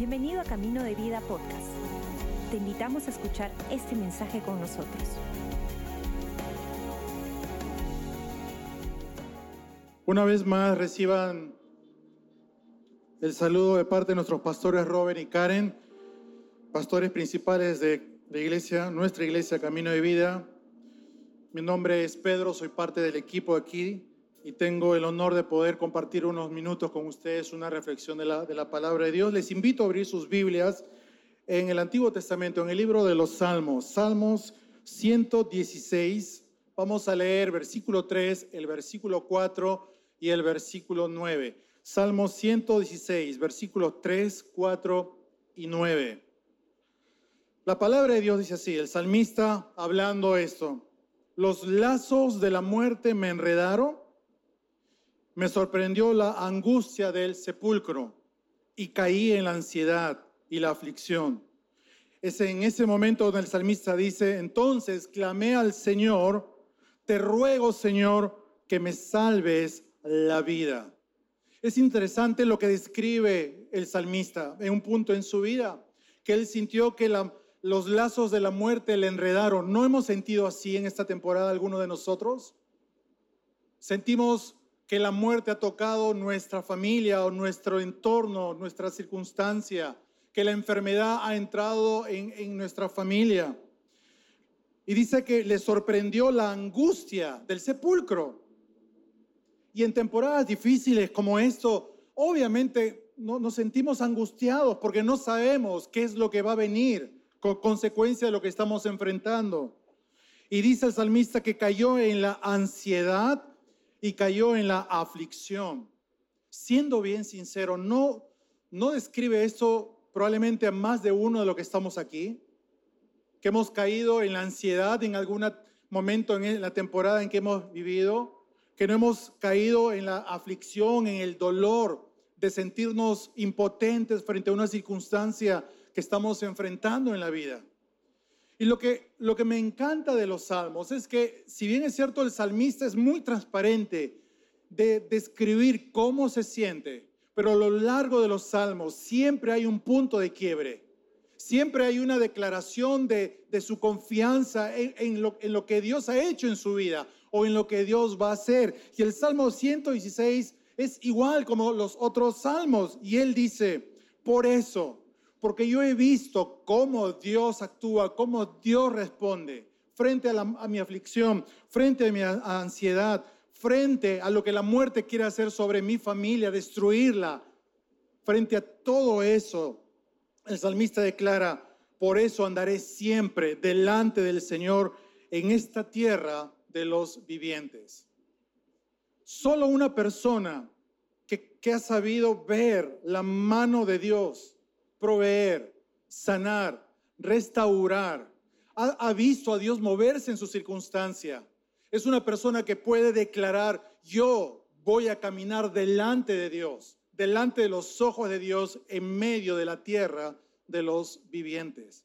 Bienvenido a Camino de Vida Podcast. Te invitamos a escuchar este mensaje con nosotros. Una vez más reciban el saludo de parte de nuestros pastores Robert y Karen, pastores principales de la iglesia, nuestra iglesia Camino de Vida. Mi nombre es Pedro, soy parte del equipo aquí y tengo el honor de poder compartir unos minutos con ustedes una reflexión de la, de la palabra de Dios. Les invito a abrir sus Biblias en el Antiguo Testamento, en el libro de los Salmos, Salmos 116. Vamos a leer versículo 3, el versículo 4 y el versículo 9. Salmos 116, versículos 3, 4 y 9. La palabra de Dios dice así, el salmista hablando esto, los lazos de la muerte me enredaron me sorprendió la angustia del sepulcro y caí en la ansiedad y la aflicción. Es en ese momento donde el salmista dice, entonces clamé al Señor, te ruego Señor que me salves la vida. Es interesante lo que describe el salmista en un punto en su vida, que él sintió que los lazos de la muerte le enredaron. ¿No hemos sentido así en esta temporada alguno de nosotros? Sentimos que la muerte ha tocado nuestra familia o nuestro entorno, nuestra circunstancia, que la enfermedad ha entrado en, nuestra familia. Y dice que le sorprendió la angustia del sepulcro. Y en temporadas difíciles como esto, obviamente no, nos sentimos angustiados porque no sabemos qué es lo que va a venir con consecuencia de lo que estamos enfrentando. Y dice el salmista que cayó en la ansiedad y cayó en la aflicción. Siendo bien sincero, no, no describe esto probablemente a más de uno de los que estamos aquí, que hemos caído en la ansiedad en algún momento en la temporada en que hemos vivido, que no hemos caído en la aflicción, en el dolor de sentirnos impotentes frente a una circunstancia que estamos enfrentando en la vida. Y lo que, lo que me encanta de los salmos es que, si bien es cierto, el salmista es muy transparente de describir cómo se siente, pero a lo largo de los salmos siempre hay un punto de quiebre. Siempre hay una declaración de, de su confianza en, lo, en lo que Dios ha hecho en su vida o en lo que Dios va a hacer. Y el Salmo 116 es igual como los otros salmos. Y él dice, por eso, porque yo he visto cómo Dios actúa, cómo Dios responde frente a, mi aflicción, frente a mi ansiedad, frente a lo que la muerte quiere hacer sobre mi familia, destruirla. Frente a todo eso, el salmista declara, por eso andaré siempre delante del Señor en esta tierra de los vivientes. Solo una persona que, ha sabido ver la mano de Dios, proveer, sanar, restaurar. Ha, visto a Dios moverse en su circunstancia. Es una persona que puede declarar, yo voy a caminar delante de Dios, delante de los ojos de Dios en medio de la tierra de los vivientes.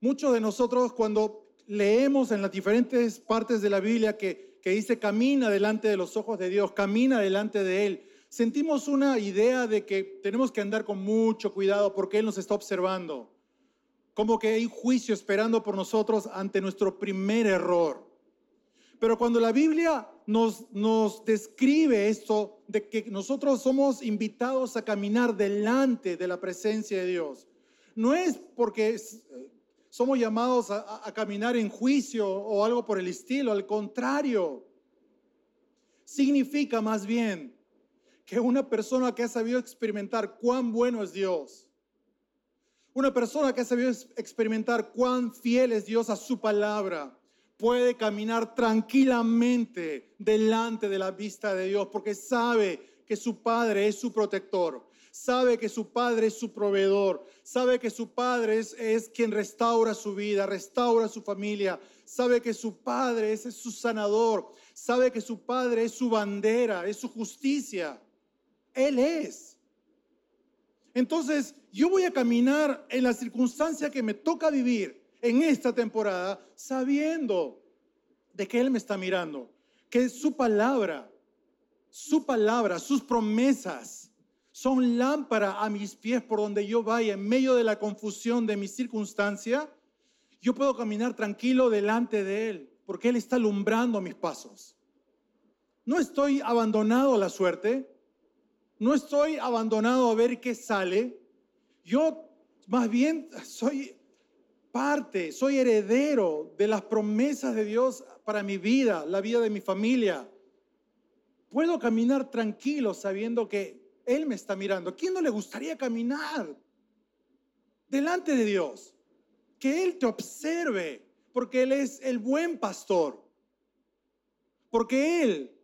Muchos de nosotros cuando leemos en las diferentes partes de la Biblia que, que dice camina delante de los ojos de Dios, camina delante de Él, sentimos una idea de que tenemos que andar con mucho cuidado porque Él nos está observando. Como que hay juicio esperando por nosotros ante nuestro primer error. Pero cuando la Biblia nos, nos describe esto, de que nosotros somos invitados a caminar delante de la presencia de Dios, no es porque somos llamados a, a caminar en juicio o algo por el estilo, al contrario, significa más bien que una persona que ha sabido experimentar cuán bueno es Dios. Una persona que ha sabido experimentar cuán fiel es Dios a su palabra puede caminar tranquilamente delante de la vista de Dios porque sabe que su Padre es su protector, sabe que su Padre es su proveedor, sabe que su Padre es, quien restaura su vida, restaura su familia, sabe que su Padre es su sanador, sabe que su Padre es su bandera, es su justicia. Él es. Entonces, yo voy a caminar en la circunstancia que me toca vivir en esta temporada sabiendo de que Él me está mirando, que su palabra, su palabra, sus promesas son lámpara a mis pies por donde yo vaya, en medio de la confusión de mi circunstancia, yo puedo caminar tranquilo delante de Él, porque Él está alumbrando mis pasos. No estoy abandonado a la suerte, no estoy abandonado a ver qué sale. Yo más bien soy parte, soy heredero de las promesas de Dios para mi vida, la vida de mi familia. Puedo caminar tranquilo sabiendo que Él me está mirando. ¿A quién no le gustaría caminar delante de Dios? Que Él te observe, porque Él es el buen pastor. Porque Él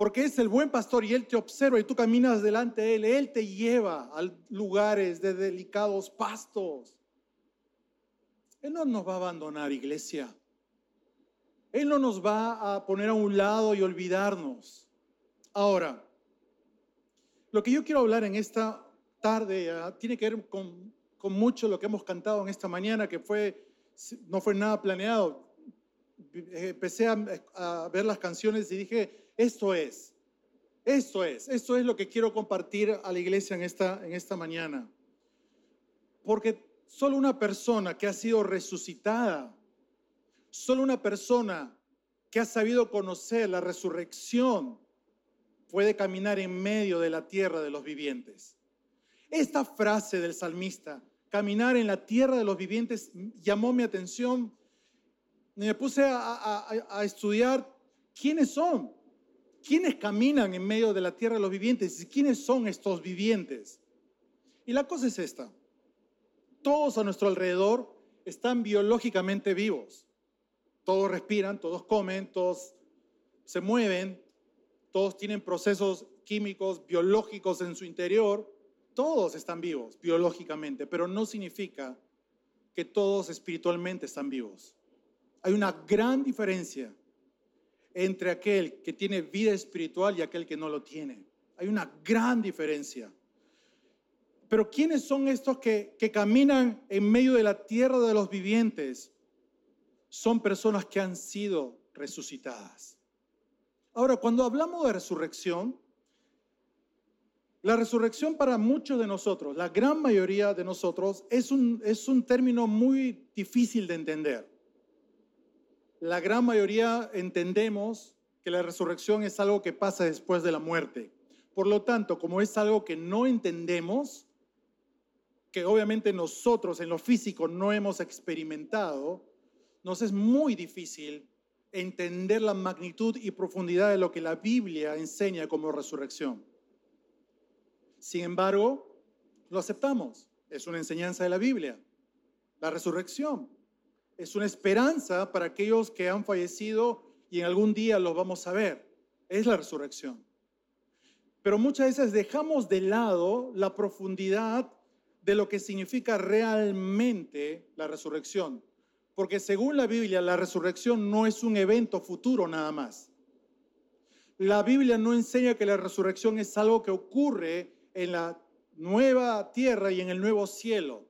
porque es el buen pastor y Él te observa y tú caminas delante de Él. Él te lleva a lugares de delicados pastos. Él no nos va a abandonar, iglesia. Él no nos va a poner a un lado y olvidarnos. Ahora, lo que yo quiero hablar en esta tarde ah, tiene que ver con, mucho lo que hemos cantado en esta mañana, que fue, no fue nada planeado. Empecé a ver las canciones y dije, esto es, esto es, esto es lo que quiero compartir a la iglesia en esta, en esta mañana. Porque solo una persona que ha sido resucitada, solo una persona que ha sabido conocer la resurrección, puede caminar en medio de la tierra de los vivientes. Esta frase del salmista, caminar en la tierra de los vivientes, llamó mi atención. Me puse a, a estudiar quiénes son ¿Quiénes caminan en medio de la tierra de los vivientes? ¿Y quiénes son estos vivientes? Y la cosa es esta. Todos a nuestro alrededor están biológicamente vivos. Todos respiran, todos comen, todos se mueven, todos tienen procesos químicos, biológicos en su interior. Todos están vivos biológicamente, pero no significa que todos espiritualmente están vivos. Hay una gran diferencia entre aquel que tiene vida espiritual y aquel que no lo tiene. Hay una gran diferencia. Pero ¿quiénes son estos que, que caminan en medio de la tierra de los vivientes? Son personas que han sido resucitadas. Ahora, cuando hablamos de resurrección, la resurrección para muchos de nosotros, la gran mayoría de nosotros, es un, es un término muy difícil de entender la gran mayoría entendemos que la resurrección es algo que pasa después de la muerte. Por lo tanto, como es algo que no entendemos, que obviamente nosotros en lo físico no hemos experimentado, nos es muy difícil entender la magnitud y profundidad de lo que la Biblia enseña como resurrección. Sin embargo, lo aceptamos. Es una enseñanza de la Biblia. La resurrección es una esperanza para aquellos que han fallecido y en algún día los vamos a ver. Es la resurrección. Pero muchas veces dejamos de lado la profundidad de lo que significa realmente la resurrección. Porque según la Biblia, la resurrección no es un evento futuro nada más. La Biblia no enseña que la resurrección es algo que ocurre en la nueva tierra y en el nuevo cielo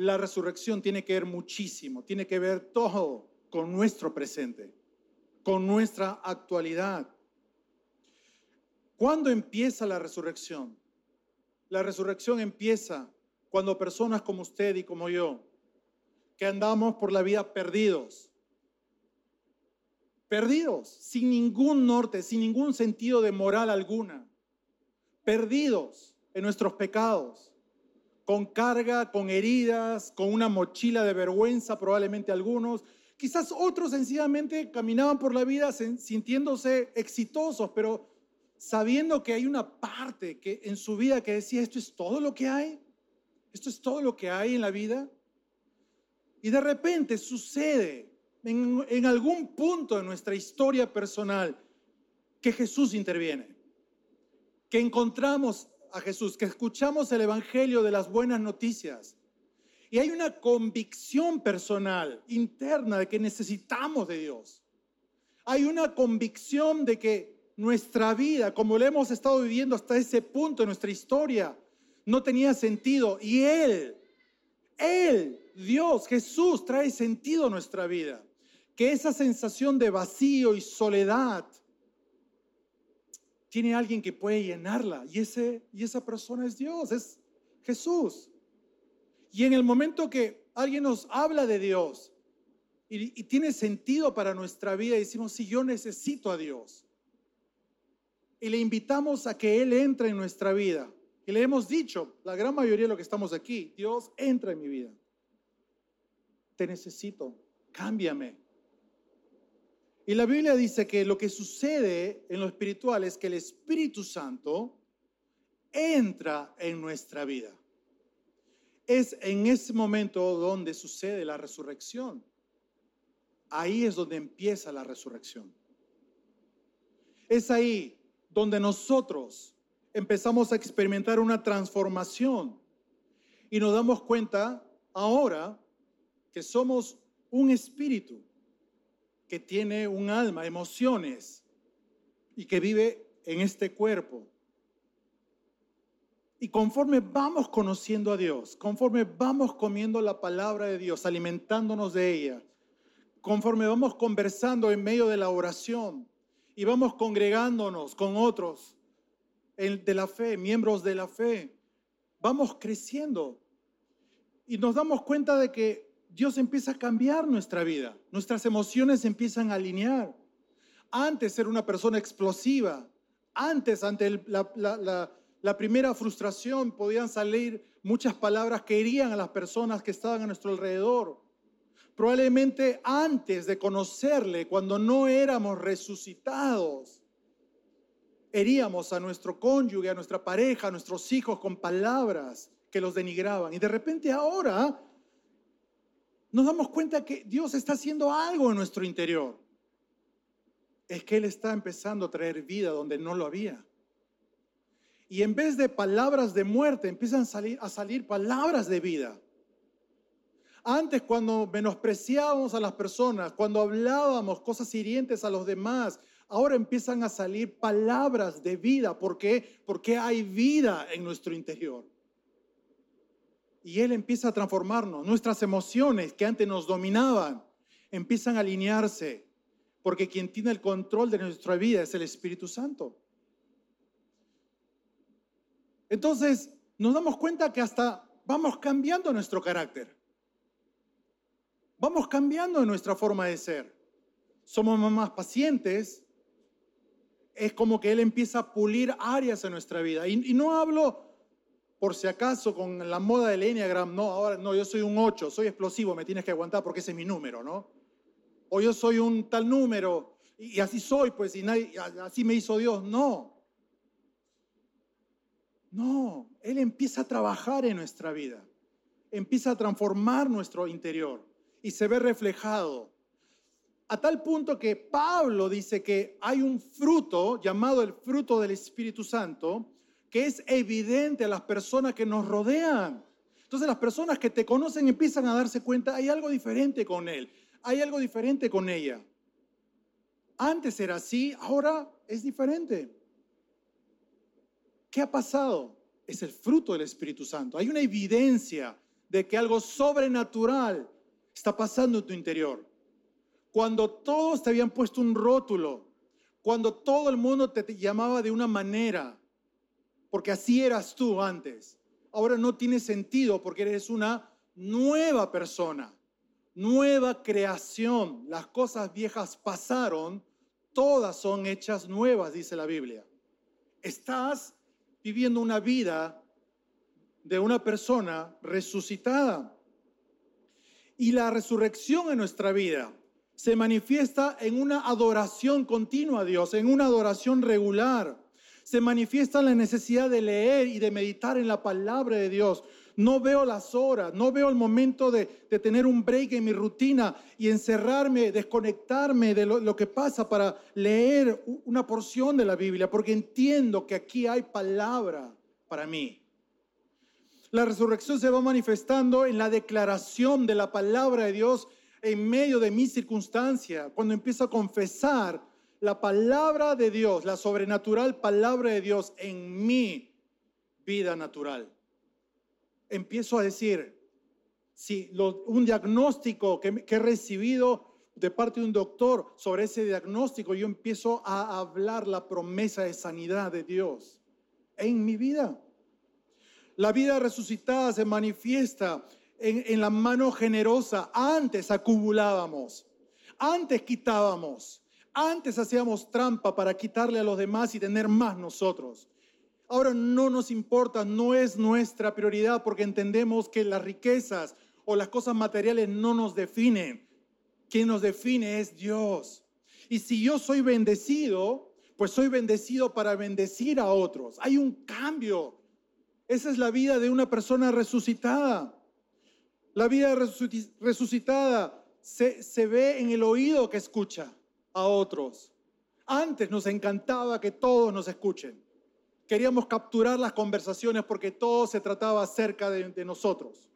la resurrección tiene que ver muchísimo, tiene que ver todo con nuestro presente, con nuestra actualidad. ¿Cuándo empieza la resurrección? La resurrección empieza cuando personas como usted y como yo, que andamos por la vida perdidos, perdidos, sin ningún norte, sin ningún sentido de moral alguna, perdidos en nuestros pecados, con carga, con heridas, con una mochila de vergüenza, probablemente algunos. Quizás otros sencillamente caminaban por la vida sintiéndose exitosos, pero sabiendo que hay una parte que en su vida que decía, esto es todo lo que hay, esto es todo lo que hay en la vida. Y de repente sucede en, en algún punto de nuestra historia personal que Jesús interviene, que encontramos a Jesús, que escuchamos el Evangelio de las buenas noticias. Y hay una convicción personal, interna, de que necesitamos de Dios. Hay una convicción de que nuestra vida, como la hemos estado viviendo hasta ese punto en nuestra historia, no tenía sentido. Y Él, Él, Dios, Jesús, trae sentido a nuestra vida. Que esa sensación de vacío y soledad tiene alguien que puede llenarla y, ese, y esa persona es Dios, es Jesús. Y en el momento que alguien nos habla de Dios y, tiene sentido para nuestra vida, decimos, si yo necesito a Dios. Y le invitamos a que Él entre en nuestra vida. Y le hemos dicho, la gran mayoría de los que estamos aquí, Dios entra en mi vida. Te necesito, cámbiame. Y la Biblia dice que lo que sucede en lo espiritual es que el Espíritu Santo entra en nuestra vida. Es en ese momento donde sucede la resurrección. Ahí es donde empieza la resurrección. Es ahí donde nosotros empezamos a experimentar una transformación y nos damos cuenta ahora que somos un espíritu que tiene un alma, emociones y que vive en este cuerpo. Y conforme vamos conociendo a Dios, conforme vamos comiendo la palabra de Dios, alimentándonos de ella, conforme vamos conversando en medio de la oración y vamos congregándonos con otros de la fe, miembros de la fe, vamos creciendo y nos damos cuenta de que Dios empieza a cambiar nuestra vida. Nuestras emociones empiezan a alinear. Antes era una persona explosiva. Antes, ante la, primera frustración, podían salir muchas palabras que herían a las personas que estaban a nuestro alrededor. Probablemente antes de conocerle, cuando no éramos resucitados, heríamos a nuestro cónyuge, a nuestra pareja, a nuestros hijos con palabras que los denigraban. Y de repente ahora nos damos cuenta que Dios está haciendo algo en nuestro interior. Es que Él está empezando a traer vida donde no lo había. Y en vez de palabras de muerte, empiezan a salir, palabras de vida. Antes, cuando menospreciábamos a las personas, cuando hablábamos cosas hirientes a los demás, ahora empiezan a salir palabras de vida. ¿Por qué? Porque hay vida en nuestro interior. Y Él empieza a transformarnos. Nuestras emociones que antes nos dominaban empiezan a alinearse, porque quien tiene el control de nuestra vida es el Espíritu Santo. Entonces, nos damos cuenta que hasta vamos cambiando nuestro carácter. Vamos cambiando nuestra forma de ser. Somos más pacientes. Es como que Él empieza a pulir áreas en nuestra vida. Y, y no hablo por si acaso con la moda del Enneagram, no, ahora no, yo soy un 8, soy explosivo, me tienes que aguantar porque ese es mi número, ¿no? O yo soy un tal número y, así soy, pues, y así me hizo Dios. No. No, Él empieza a trabajar en nuestra vida, empieza a transformar nuestro interior y se ve reflejado. A tal punto que Pablo dice que hay un fruto llamado el fruto del Espíritu Santo, que es evidente a las personas que nos rodean. Entonces las personas que te conocen empiezan a darse cuenta, hay algo diferente con él, hay algo diferente con ella. Antes era así, ahora es diferente. ¿Qué ha pasado? Es el fruto del Espíritu Santo. Hay una evidencia de que algo sobrenatural está pasando en tu interior. Cuando todos te habían puesto un rótulo, cuando todo el mundo te llamaba de una manera, porque así eras tú antes. Ahora no tiene sentido porque eres una nueva persona, nueva creación. Las cosas viejas pasaron, todas son hechas nuevas, dice la Biblia. Estás viviendo una vida de una persona resucitada. Y la resurrección en nuestra vida se manifiesta en una adoración continua a Dios, en una adoración regular se manifiesta la necesidad de leer y de meditar en la palabra de Dios. No veo las horas, no veo el momento de, tener un break en mi rutina y encerrarme, desconectarme de lo, que pasa para leer una porción de la Biblia, porque entiendo que aquí hay palabra para mí. La resurrección se va manifestando en la declaración de la palabra de Dios en medio de mi circunstancia, cuando empiezo a confesar la palabra de Dios, la sobrenatural palabra de Dios en mi vida natural. Empiezo a decir, si un diagnóstico que, he recibido de parte de un doctor sobre ese diagnóstico, yo empiezo a hablar la promesa de sanidad de Dios en mi vida. La vida resucitada se manifiesta en, en, la mano generosa. Antes acumulábamos, antes quitábamos, antes hacíamos trampa para quitarle a los demás y tener más nosotros. Ahora no nos importa, no es nuestra prioridad porque entendemos que las riquezas o las cosas materiales no nos definen. Quien nos define es Dios. Y si yo soy bendecido, pues soy bendecido para bendecir a otros. Hay un cambio. Esa es la vida de una persona resucitada. La vida resucitada se, se ve en el oído que escucha a otros. Antes nos encantaba que todos nos escuchen. Queríamos capturar las conversaciones porque todo se trataba acerca de, nosotros.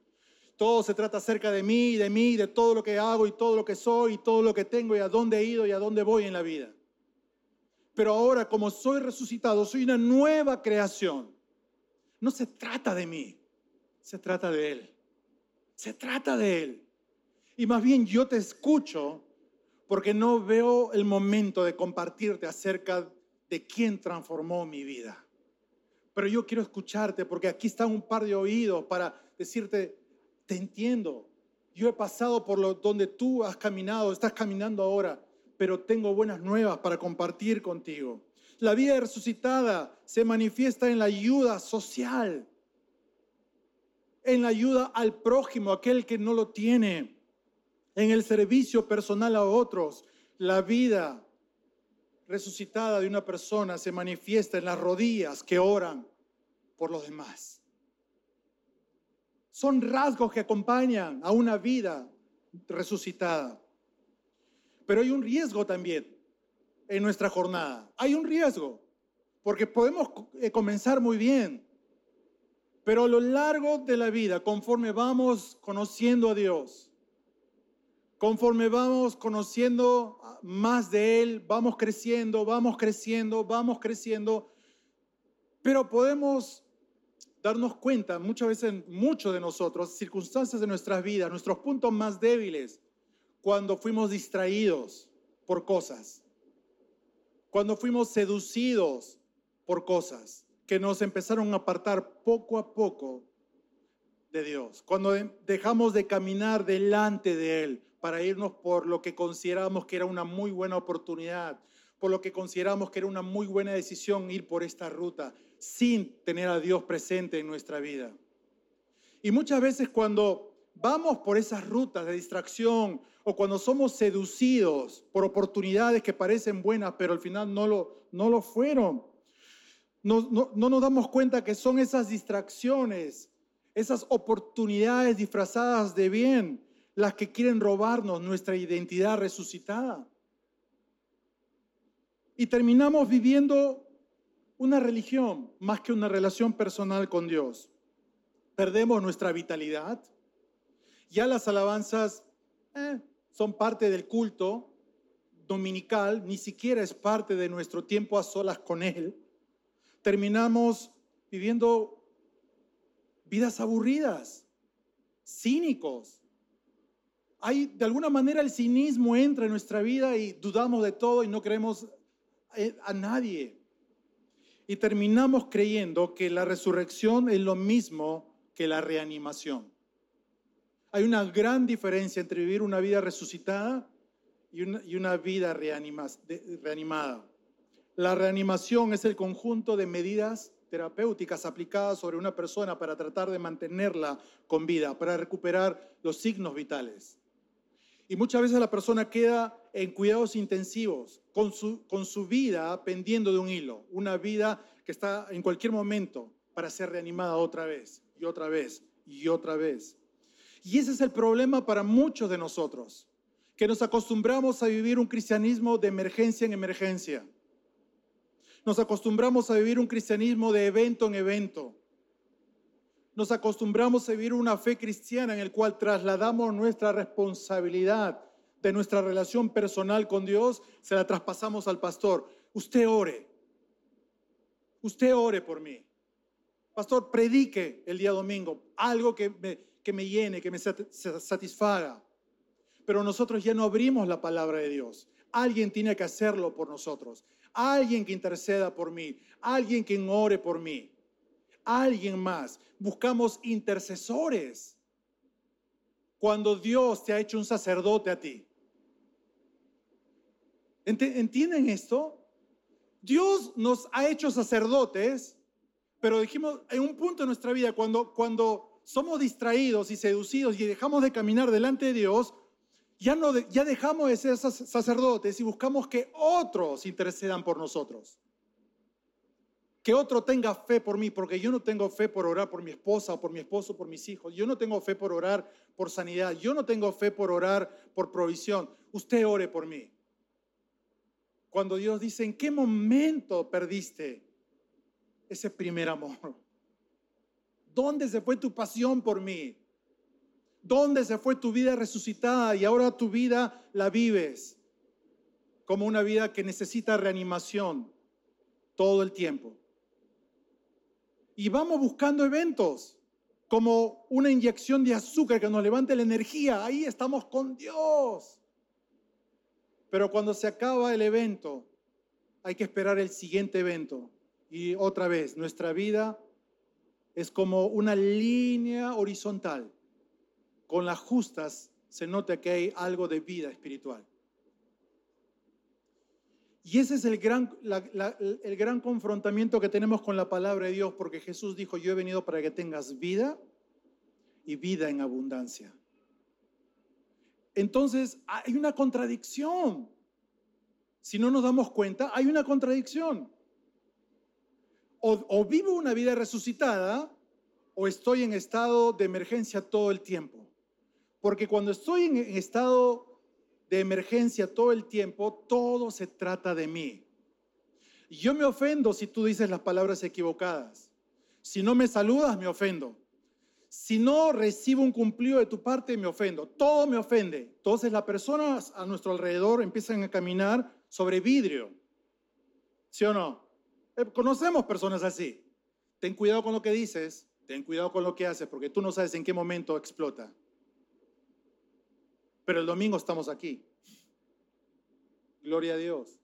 Todo se trata acerca de mí, de mí, de todo lo que hago y todo lo que soy y todo lo que tengo y a dónde he ido y a dónde voy en la vida. Pero ahora, como soy resucitado, soy una nueva creación. No se trata de mí, se trata de Él. Se trata de Él. Y más bien yo te escucho porque no veo el momento de compartirte acerca de quién transformó mi vida pero yo quiero escucharte porque aquí están un par de oídos para decirte, te entiendo. Yo he pasado por lo donde tú has caminado, estás caminando ahora, pero tengo buenas nuevas para compartir contigo. La vida resucitada se manifiesta en la ayuda social, en la ayuda al prójimo, aquel que no lo tiene, en el servicio personal a otros. La vida resucitada de una persona se manifiesta en las rodillas que oran por los demás. Son rasgos que acompañan a una vida resucitada. Pero hay un riesgo también en nuestra jornada. Hay un riesgo, porque podemos eh, comenzar muy bien, pero a lo largo de la vida, conforme vamos conociendo a Dios, Conforme vamos conociendo más de Él, vamos creciendo, vamos creciendo, vamos creciendo, pero podemos darnos cuenta, muchas veces, muchos de nosotros, circunstancias de nuestras vidas, nuestros puntos más débiles, cuando fuimos distraídos por cosas, cuando fuimos seducidos por cosas que nos empezaron a apartar poco a poco de Dios, cuando dejamos de caminar delante de Él, para irnos por lo que consideramos que era una muy buena oportunidad, por lo que consideramos que era una muy buena decisión ir por esta ruta, sin tener a Dios presente en nuestra vida. Y muchas veces cuando vamos por esas rutas de distracción o cuando somos seducidos por oportunidades que parecen buenas, pero al final no lo, no lo fueron, no, no, no nos damos cuenta que son esas distracciones, esas oportunidades disfrazadas de bien las que quieren robarnos nuestra identidad resucitada. Y terminamos viviendo una religión más que una relación personal con Dios. Perdemos nuestra vitalidad. Ya las alabanzas eh, son parte del culto dominical, ni siquiera es parte de nuestro tiempo a solas con Él. Terminamos viviendo vidas aburridas, cínicos, hay, de alguna manera el cinismo entra en nuestra vida y dudamos de todo y no creemos eh, a nadie. Y terminamos creyendo que la resurrección es lo mismo que la reanimación. Hay una gran diferencia entre vivir una vida resucitada y una, y una vida reanimada. La reanimación es el conjunto de medidas terapéuticas aplicadas sobre una persona para tratar de mantenerla con vida, para recuperar los signos vitales. Y muchas veces la persona queda en cuidados intensivos, con su, con su vida pendiendo de un hilo, una vida que está en cualquier momento para ser reanimada otra vez y otra vez y otra vez. Y ese es el problema para muchos de nosotros, que nos acostumbramos a vivir un cristianismo de emergencia en emergencia. Nos acostumbramos a vivir un cristianismo de evento en evento nos acostumbramos a vivir una fe cristiana en el cual trasladamos nuestra responsabilidad de nuestra relación personal con Dios, se la traspasamos al pastor. Usted ore. Usted ore por mí. Pastor, predique el día domingo algo que me, que me llene, que me satisfaga. pero nosotros ya no abrimos la palabra de Dios. Alguien tiene que hacerlo por nosotros. Alguien que interceda por mí. Alguien que ore por mí. Alguien más. Buscamos intercesores. Cuando Dios te ha hecho un sacerdote a ti. ¿Entienden esto? Dios nos ha hecho sacerdotes, pero dijimos en un punto de nuestra vida, cuando, cuando somos distraídos y seducidos y dejamos de caminar delante de Dios, ya, no, ya dejamos de ser sacerdotes y buscamos que otros intercedan por nosotros. Que otro tenga fe por mí, porque yo no tengo fe por orar por mi esposa o por mi esposo, por mis hijos. Yo no tengo fe por orar por sanidad. Yo no tengo fe por orar por provisión. Usted ore por mí. Cuando Dios dice, ¿en qué momento perdiste ese primer amor? ¿Dónde se fue tu pasión por mí? ¿Dónde se fue tu vida resucitada y ahora tu vida la vives como una vida que necesita reanimación todo el tiempo? Y vamos buscando eventos como una inyección de azúcar que nos levante la energía. Ahí estamos con Dios. Pero cuando se acaba el evento, hay que esperar el siguiente evento. Y otra vez, nuestra vida es como una línea horizontal. Con las justas se nota que hay algo de vida espiritual. Y ese es el gran, el gran confrontamiento que tenemos con la palabra de Dios, porque Jesús dijo, yo he venido para que tengas vida y vida en abundancia. Entonces hay una contradicción. Si no nos damos cuenta, hay una contradicción. O, vivo una vida resucitada o estoy en estado de emergencia todo el tiempo. Porque cuando estoy en estado de emergencia todo el tiempo, todo se trata de mí. Yo me ofendo si tú dices las palabras equivocadas. Si no me saludas, me ofendo. Si no recibo un cumplido de tu parte, me ofendo. Todo me ofende. Entonces las personas a nuestro alrededor empiezan a caminar sobre vidrio. ¿Sí o no? Eh, conocemos personas así. Ten cuidado con lo que dices, ten cuidado con lo que haces, porque tú no sabes en qué momento explota. Pero el domingo estamos aquí. Gloria a Dios.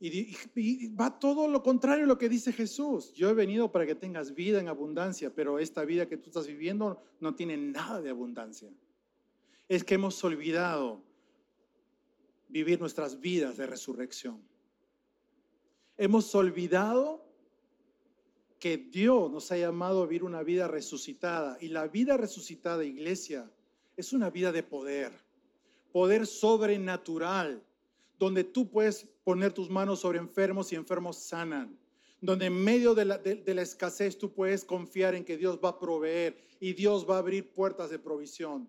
Y, va todo lo contrario a lo que dice Jesús. Yo he venido para que tengas vida en abundancia, pero esta vida que tú estás viviendo no tiene nada de abundancia. Es que hemos olvidado vivir nuestras vidas de resurrección. Hemos olvidado que Dios nos ha llamado a vivir una vida resucitada. Y la vida resucitada, iglesia, es una vida de poder, poder sobrenatural donde tú puedes poner tus manos sobre enfermos y enfermos sanan, donde en medio de la, escasez tú puedes confiar en que Dios va a proveer y Dios va a abrir puertas de provisión.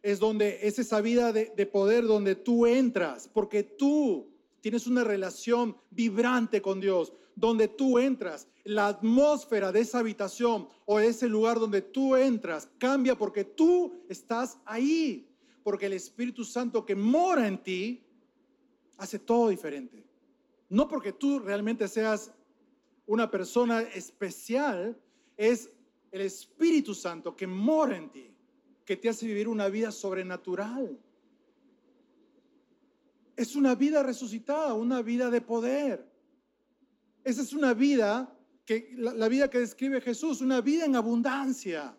Es donde es esa vida de, de poder donde tú entras, porque tú tienes una relación vibrante con Dios, donde tú entras, la atmósfera de esa habitación o de ese lugar donde tú entras cambia porque tú estás ahí, porque el Espíritu Santo que mora en ti hace todo diferente. No porque tú realmente seas una persona especial, es el Espíritu Santo que mora en ti, que te hace vivir una vida sobrenatural. Es una vida resucitada, una vida de poder. Esa es una vida que la, vida que describe Jesús, una vida en abundancia.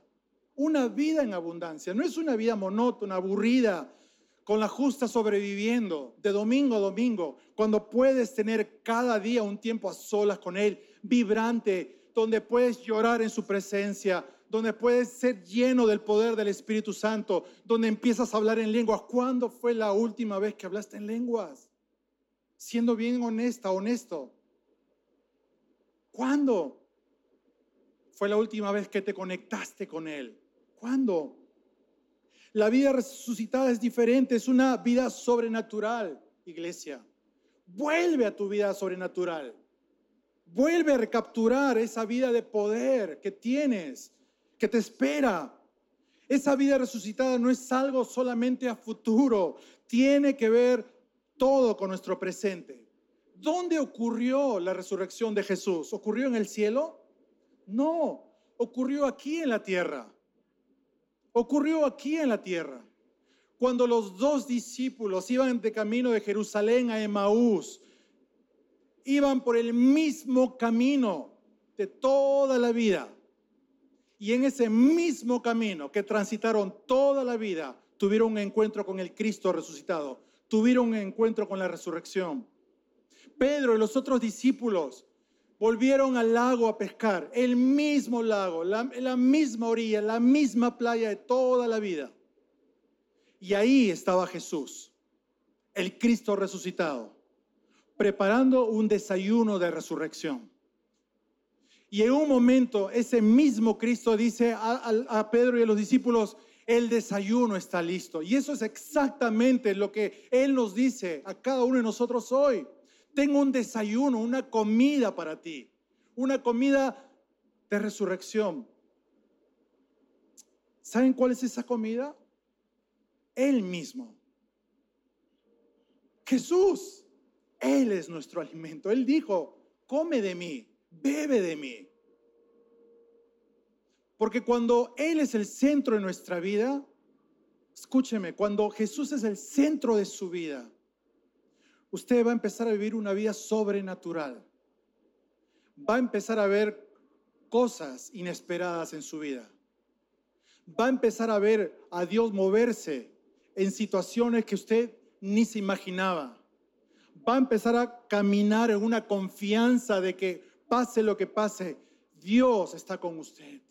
Una vida en abundancia. No es una vida monótona, aburrida, con la justa sobreviviendo de domingo a domingo, cuando puedes tener cada día un tiempo a solas con Él, vibrante, donde puedes llorar en su presencia, donde puedes ser lleno del poder del Espíritu Santo, donde empiezas a hablar en lenguas. ¿Cuándo fue la última vez que hablaste en lenguas? Siendo bien honesta, honesto. ¿Cuándo fue la última vez que te conectaste con Él? ¿Cuándo? La vida resucitada es diferente, es una vida sobrenatural, iglesia. Vuelve a tu vida sobrenatural. Vuelve a recapturar esa vida de poder que tienes, que te espera. Esa vida resucitada no es algo solamente a futuro, tiene que ver todo con nuestro presente. ¿Dónde ocurrió la resurrección de Jesús? ¿Ocurrió en el cielo? No, ocurrió aquí en la tierra ocurrió aquí en la tierra. Cuando los dos discípulos iban de camino de Jerusalén a Emaús, iban por el mismo camino de toda la vida. Y en ese mismo camino que transitaron toda la vida, tuvieron un encuentro con el Cristo resucitado, tuvieron un encuentro con la resurrección. Pedro y los otros discípulos volvieron al lago a pescar, el mismo lago, la, misma orilla, la misma playa de toda la vida. Y ahí estaba Jesús, el Cristo resucitado, preparando un desayuno de resurrección. Y en un momento ese mismo Cristo dice a, Pedro y a los discípulos, el desayuno está listo. Y eso es exactamente lo que Él nos dice a cada uno de nosotros hoy. Tengo un desayuno, una comida para ti, una comida de resurrección. ¿Saben cuál es esa comida? Él mismo. Jesús, Él es nuestro alimento. Él dijo, come de mí, bebe de mí. Porque cuando Él es el centro de nuestra vida, escúcheme, cuando Jesús es el centro de su vida, usted va a empezar a vivir una vida sobrenatural. Va a empezar a ver cosas inesperadas en su vida. Va a empezar a ver a Dios moverse en situaciones que usted ni se imaginaba. Va a empezar a caminar en una confianza de que pase lo que pase, Dios está con usted.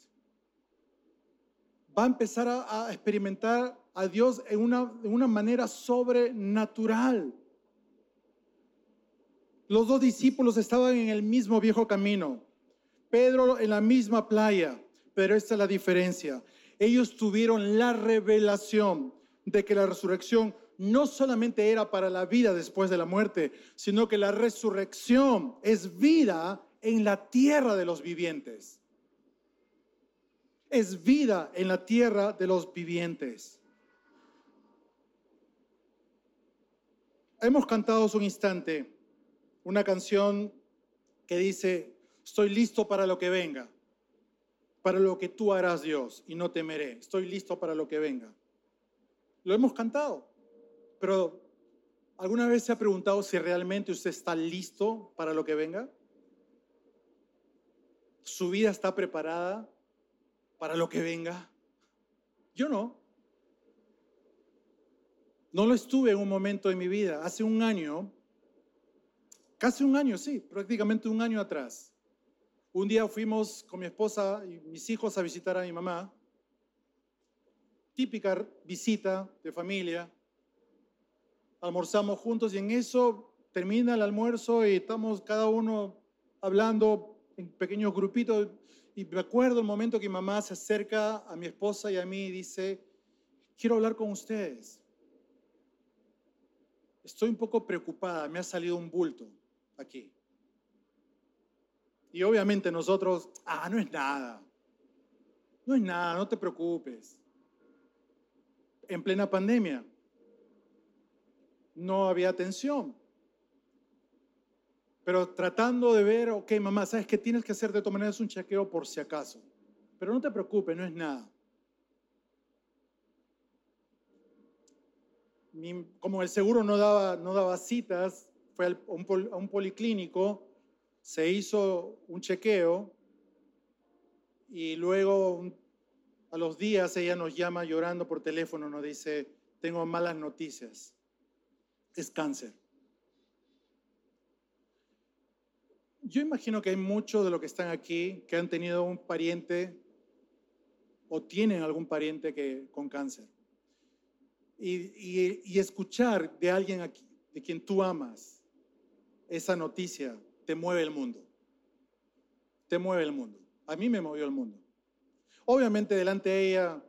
Va a empezar a, experimentar a Dios en una, una manera sobrenatural. Los dos discípulos estaban en el mismo viejo camino, Pedro en la misma playa, pero esta es la diferencia. Ellos tuvieron la revelación de que la resurrección no solamente era para la vida después de la muerte, sino que la resurrección es vida en la tierra de los vivientes. Es vida en la tierra de los vivientes. Hemos cantado un instante una canción que dice, estoy listo para lo que venga, para lo que tú harás Dios y no temeré, estoy listo para lo que venga. Lo hemos cantado, pero ¿alguna vez se ha preguntado si realmente usted está listo para lo que venga? ¿Su vida está preparada para lo que venga? Yo no. No lo estuve en un momento de mi vida. Hace un año Casi un año, sí, prácticamente un año atrás. Un día fuimos con mi esposa y mis hijos a visitar a mi mamá. Típica visita de familia. Almorzamos juntos y en eso termina el almuerzo y estamos cada uno hablando en pequeños grupitos. Y me acuerdo el momento que mi mamá se acerca a mi esposa y a mí y dice, quiero hablar con ustedes. Estoy un poco preocupada, me ha salido un bulto aquí. Y obviamente nosotros, ah, no es nada. No es nada, no te preocupes. En plena pandemia no había atención. Pero tratando de ver, ok, mamá, ¿sabes qué tienes que hacer de todas maneras un chequeo por si acaso? Pero no te preocupes, no es nada. como el seguro no daba, no daba citas, fue a un, policlínico, se hizo un chequeo y luego a los días ella nos llama llorando por teléfono, nos dice, tengo malas noticias, es cáncer. Yo imagino que hay muchos de los que están aquí que han tenido un pariente o tienen algún pariente que, con cáncer. Y, y escuchar de alguien aquí, de quien tú amas, esa noticia te mueve el mundo. Te mueve el mundo. A mí me movió el mundo. Obviamente delante de ella,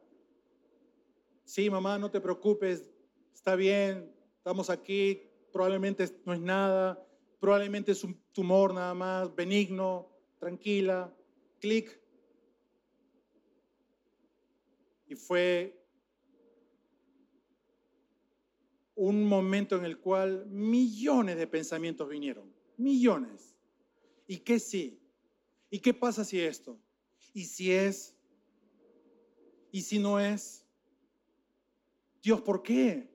sí, mamá, no te preocupes, está bien, estamos aquí, probablemente no es nada, probablemente es un tumor nada más, benigno, tranquila, clic. Y fue un momento en el cual millones de pensamientos vinieron, millones. ¿Y qué sí? ¿Y qué pasa si esto? ¿Y si es? ¿Y si no es? Dios, ¿por qué?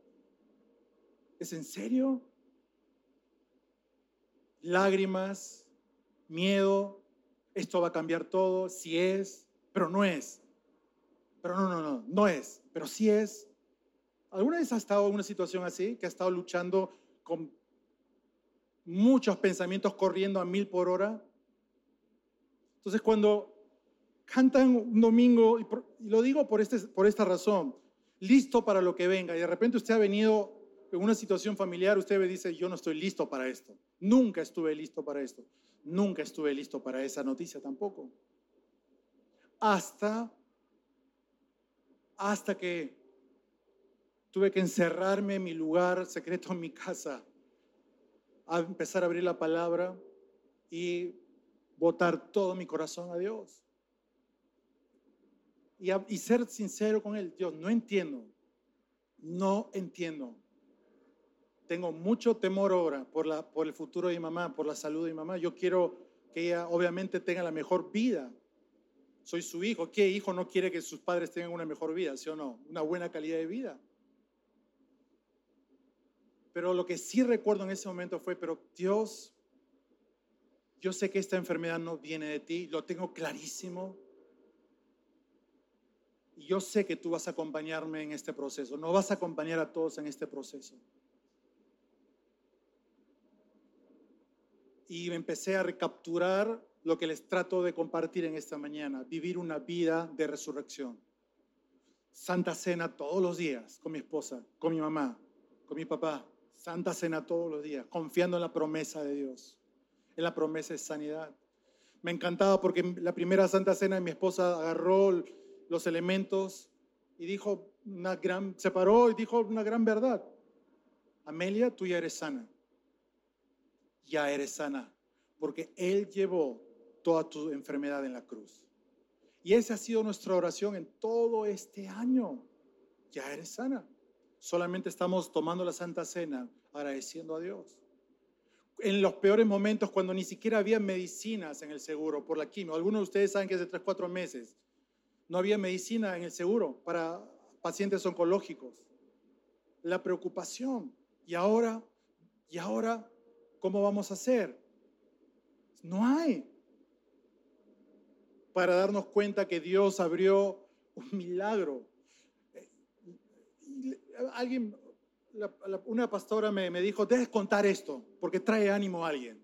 ¿Es en serio? Lágrimas, miedo, esto va a cambiar todo, si es, pero no es. Pero no, no, no, no es, pero sí es. ¿Alguna vez has estado en una situación así, que has estado luchando con muchos pensamientos corriendo a mil por hora? Entonces cuando cantan un domingo, y, lo digo por, este, por esta razón, listo para lo que venga, y de repente usted ha venido en una situación familiar, usted me dice, yo no estoy listo para esto, nunca estuve listo para esto, nunca estuve listo para esa noticia tampoco. Hasta, hasta que tuve que encerrarme en mi lugar secreto en mi casa, a empezar a abrir la palabra y botar todo mi corazón a Dios. Y, y ser sincero con Él, Dios, no entiendo, no entiendo. Tengo mucho temor ahora por, la, por el futuro de mi mamá, por la salud de mi mamá. Yo quiero que ella obviamente tenga la mejor vida. Soy su hijo. ¿Qué hijo no quiere que sus padres tengan una mejor vida, sí o no? Una buena calidad de vida. Pero lo que sí recuerdo en ese momento fue, pero Dios, yo sé que esta enfermedad no viene de ti, lo tengo clarísimo. Y yo sé que tú vas a acompañarme en este proceso, no vas a acompañar a todos en este proceso. Y empecé a recapturar lo que les trato de compartir en esta mañana, vivir una vida de resurrección. Santa Cena todos los días con mi esposa, con mi mamá, con mi papá, Santa Cena todos los días, confiando en la promesa de Dios, en la promesa de sanidad. Me encantaba porque la primera Santa Cena mi esposa agarró los elementos y dijo una gran, se paró y dijo una gran verdad. Amelia, tú ya eres sana. Ya eres sana, porque Él llevó toda tu enfermedad en la cruz. Y esa ha sido nuestra oración en todo este año. Ya eres sana. Solamente estamos tomando la Santa Cena agradeciendo a Dios. En los peores momentos, cuando ni siquiera había medicinas en el seguro por la quimio, algunos de ustedes saben que hace 3, 4 meses no había medicina en el seguro para pacientes oncológicos. La preocupación. ¿Y ahora? ¿Y ahora cómo vamos a hacer? No hay. Para darnos cuenta que Dios abrió un milagro alguien, una pastora me, dijo, debes contar esto, porque trae ánimo a alguien.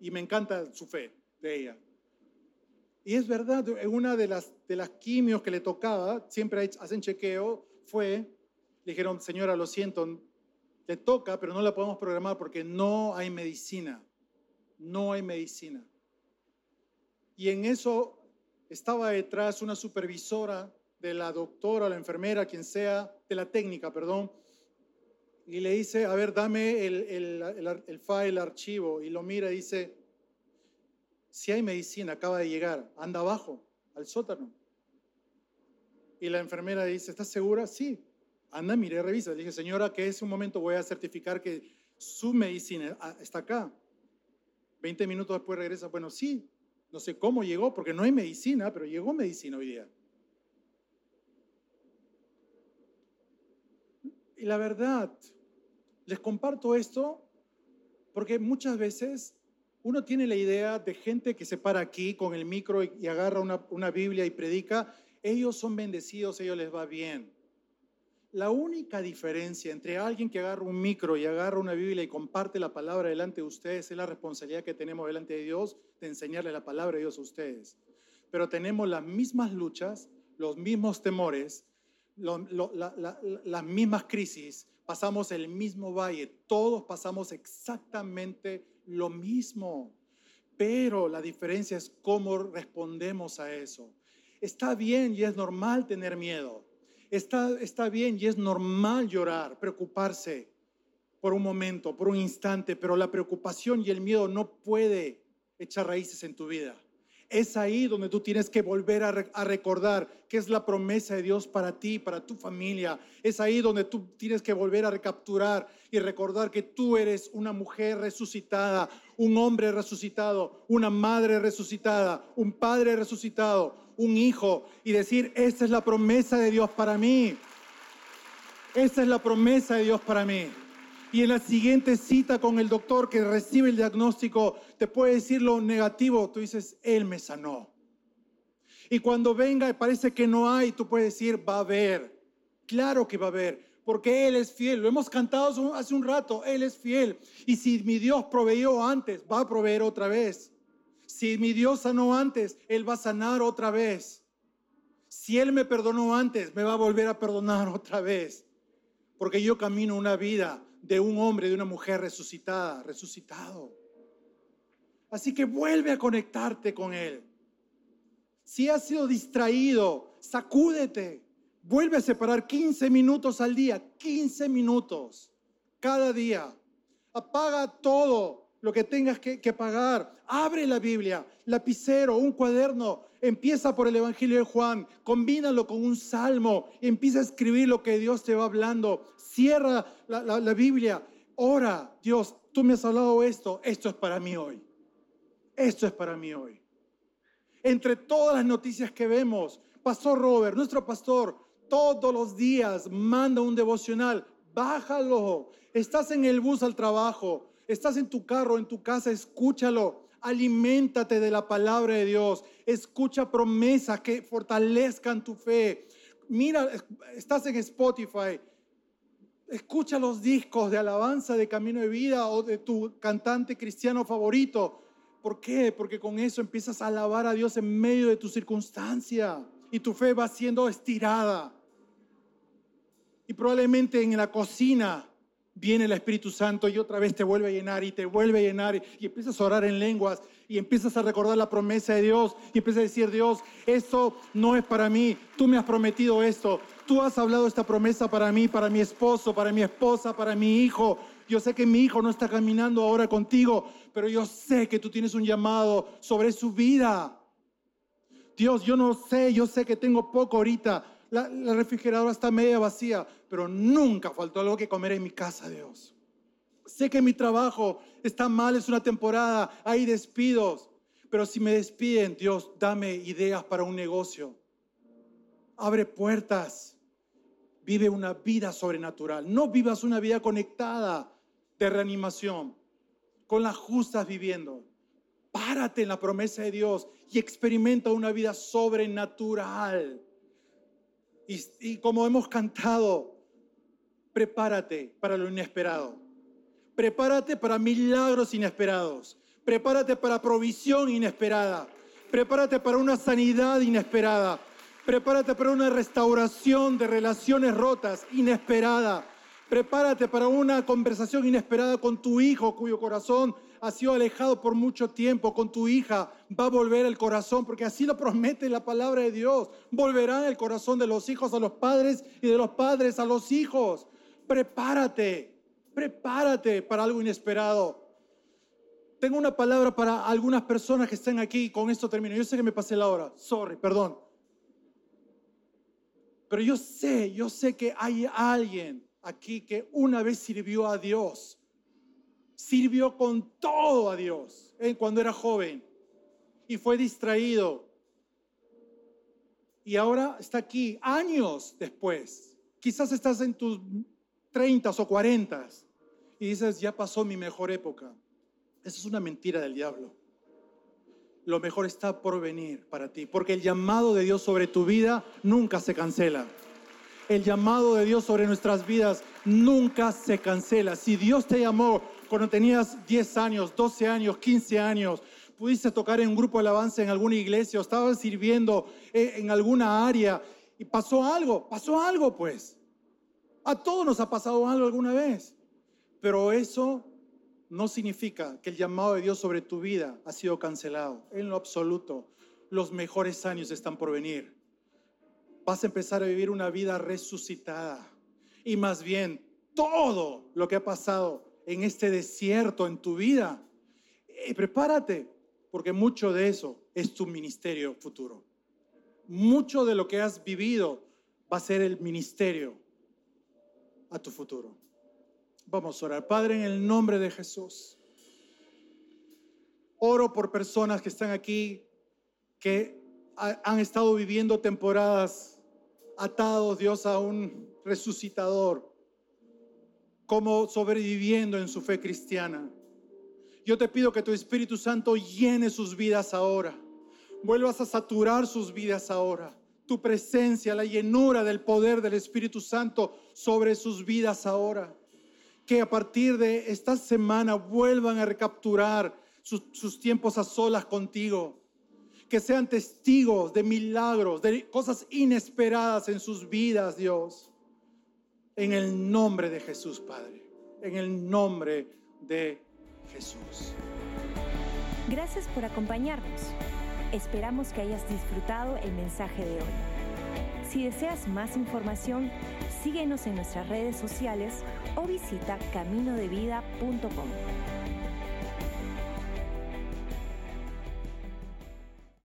Y me encanta su fe de ella. Y es verdad, una de las, de las quimios que le tocaba, siempre hacen chequeo, fue, le dijeron, señora, lo siento, le toca, pero no la podemos programar porque no hay medicina. No hay medicina. Y en eso estaba detrás una supervisora de la doctora, la enfermera, quien sea, de la técnica, perdón, y le dice, a ver, dame el, el, el, file, el archivo, y lo mira y dice, si hay medicina, acaba de llegar, anda abajo, al sótano. Y la enfermera dice, ¿estás segura? Sí, anda, mire, revisa. Le dije, señora, que es un momento voy a certificar que su medicina está acá. Veinte minutos después regresa, bueno, sí, no sé cómo llegó, porque no hay medicina, pero llegó medicina hoy día. Y la verdad, les comparto esto porque muchas veces uno tiene la idea de gente que se para aquí con el micro y, agarra una, una Biblia y predica, ellos son bendecidos, ellos les va bien. La única diferencia entre alguien que agarra un micro y agarra una Biblia y comparte la palabra delante de ustedes es la responsabilidad que tenemos delante de Dios de enseñarle la palabra de Dios a ustedes. Pero tenemos las mismas luchas, los mismos temores, las mismas crisis, pasamos el mismo valle, todos pasamos exactamente lo mismo, pero la diferencia es cómo respondemos a eso. Está bien y es normal tener miedo, está, está bien y es normal llorar, preocuparse por un momento, por un instante, pero la preocupación y el miedo no puede echar raíces en tu vida. Es ahí donde tú tienes que volver a, recordar qué es la promesa de Dios para ti, para tu familia. Es ahí donde tú tienes que volver a recapturar y recordar que tú eres una mujer resucitada, un hombre resucitado, una madre resucitada, un padre resucitado, un hijo y decir, esta es la promesa de Dios para mí. Esa es la promesa de Dios para mí. Y en la siguiente cita con el doctor que recibe el diagnóstico, te puede decir lo negativo, tú dices, Él me sanó. Y cuando venga y parece que no hay, tú puedes decir, va a haber. Claro que va a haber, porque Él es fiel. Lo hemos cantado hace un rato, Él es fiel. Y si mi Dios proveyó antes, va a proveer otra vez. Si mi Dios sanó antes, Él va a sanar otra vez. Si Él me perdonó antes, me va a volver a perdonar otra vez. Porque yo camino una vida de un hombre, de una mujer resucitada, resucitado. Así que vuelve a conectarte con Él. Si has sido distraído, sacúdete. Vuelve a separar 15 minutos al día, 15 minutos cada día. Apaga todo lo que tengas que, pagar. Abre la Biblia, lapicero, un cuaderno. Empieza por el Evangelio de Juan, combínalo con un salmo, empieza a escribir lo que Dios te va hablando. Cierra la, la Biblia, ora, Dios, tú me has hablado esto, esto es para mí hoy. Esto es para mí hoy. Entre todas las noticias que vemos, Pastor Robert, nuestro pastor, todos los días manda un devocional. Bájalo. Estás en el bus al trabajo, estás en tu carro, en tu casa, escúchalo. Aliméntate de la palabra de Dios. Escucha promesas que fortalezcan tu fe. Mira, estás en Spotify. Escucha los discos de alabanza de Camino de Vida o de tu cantante cristiano favorito. ¿Por qué? Porque con eso empiezas a alabar a Dios en medio de tu circunstancia y tu fe va siendo estirada. Y probablemente en la cocina viene el Espíritu Santo y otra vez te vuelve a llenar y te vuelve a llenar y, empiezas a orar en lenguas y empiezas a recordar la promesa de Dios y empiezas a decir, Dios, esto no es para mí, tú me has prometido esto, tú has hablado esta promesa para mí, para mi esposo, para mi esposa, para mi hijo. Yo sé que mi hijo no está caminando ahora contigo, pero yo sé que tú tienes un llamado sobre su vida. Dios, yo no sé, yo sé que tengo poco ahorita, la, refrigeradora está media vacía, pero nunca faltó algo que comer en mi casa, Dios. Sé que mi trabajo está mal, es una temporada, hay despidos, pero si me despiden, Dios, dame ideas para un negocio. Abre puertas. Vive una vida sobrenatural. No vivas una vida conectada de reanimación, con las justas viviendo. Párate en la promesa de Dios y experimenta una vida sobrenatural. Y, como hemos cantado, prepárate para lo inesperado. Prepárate para milagros inesperados. Prepárate para provisión inesperada. Prepárate para una sanidad inesperada. Prepárate para una restauración de relaciones rotas inesperada. Prepárate para una conversación inesperada con tu hijo cuyo corazón ha sido alejado por mucho tiempo, con tu hija va a volver el corazón, porque así lo promete la palabra de Dios. Volverán el corazón de los hijos a los padres y de los padres a los hijos. Prepárate, prepárate para algo inesperado. Tengo una palabra para algunas personas que están aquí, con esto termino. Yo sé que me pasé la hora, sorry, perdón. Pero yo sé, yo sé que hay alguien aquí que una vez sirvió a Dios sirvió con todo a Dios cuando era joven y fue distraído. Y ahora está aquí, años después. Quizás estás en tus 30 o 40 y dices, ya pasó mi mejor época. Eso es una mentira del diablo. Lo mejor está por venir para ti, porque el llamado de Dios sobre tu vida nunca se cancela. El llamado de Dios sobre nuestras vidas nunca se cancela. Si Dios te llamó cuando tenías 10 años, 12 años, 15 años, pudiste tocar en un grupo de alabanza en alguna iglesia o estabas sirviendo eh, en alguna área y pasó algo, pasó algo pues. A todos nos ha pasado algo alguna vez. Pero eso no significa que el llamado de Dios sobre tu vida ha sido cancelado. En lo absoluto, los mejores años están por venir. Vas a empezar a vivir una vida resucitada. Y más bien, todo lo que ha pasado en este desierto en tu vida. Y prepárate, porque mucho de eso es tu ministerio futuro. Mucho de lo que has vivido va a ser el ministerio a tu futuro. Vamos a orar. Padre, en el nombre de Jesús. Oro por personas que están aquí, que han estado viviendo temporadas atados, Dios, a un resucitador, como sobreviviendo en su fe cristiana. Yo te pido que tu Espíritu Santo llene sus vidas ahora. Vuelvas a saturar sus vidas ahora. Tu presencia, la llenura del poder del Espíritu Santo sobre sus vidas ahora. Que a partir de esta semana vuelvan a recapturar sus, sus tiempos a solas contigo que sean testigos de milagros, de cosas inesperadas en sus vidas, Dios. En el nombre de Jesús, Padre. En el nombre de Jesús. Gracias por acompañarnos. Esperamos que hayas disfrutado el mensaje de hoy. Si deseas más información, síguenos en nuestras redes sociales o visita caminodevida.com.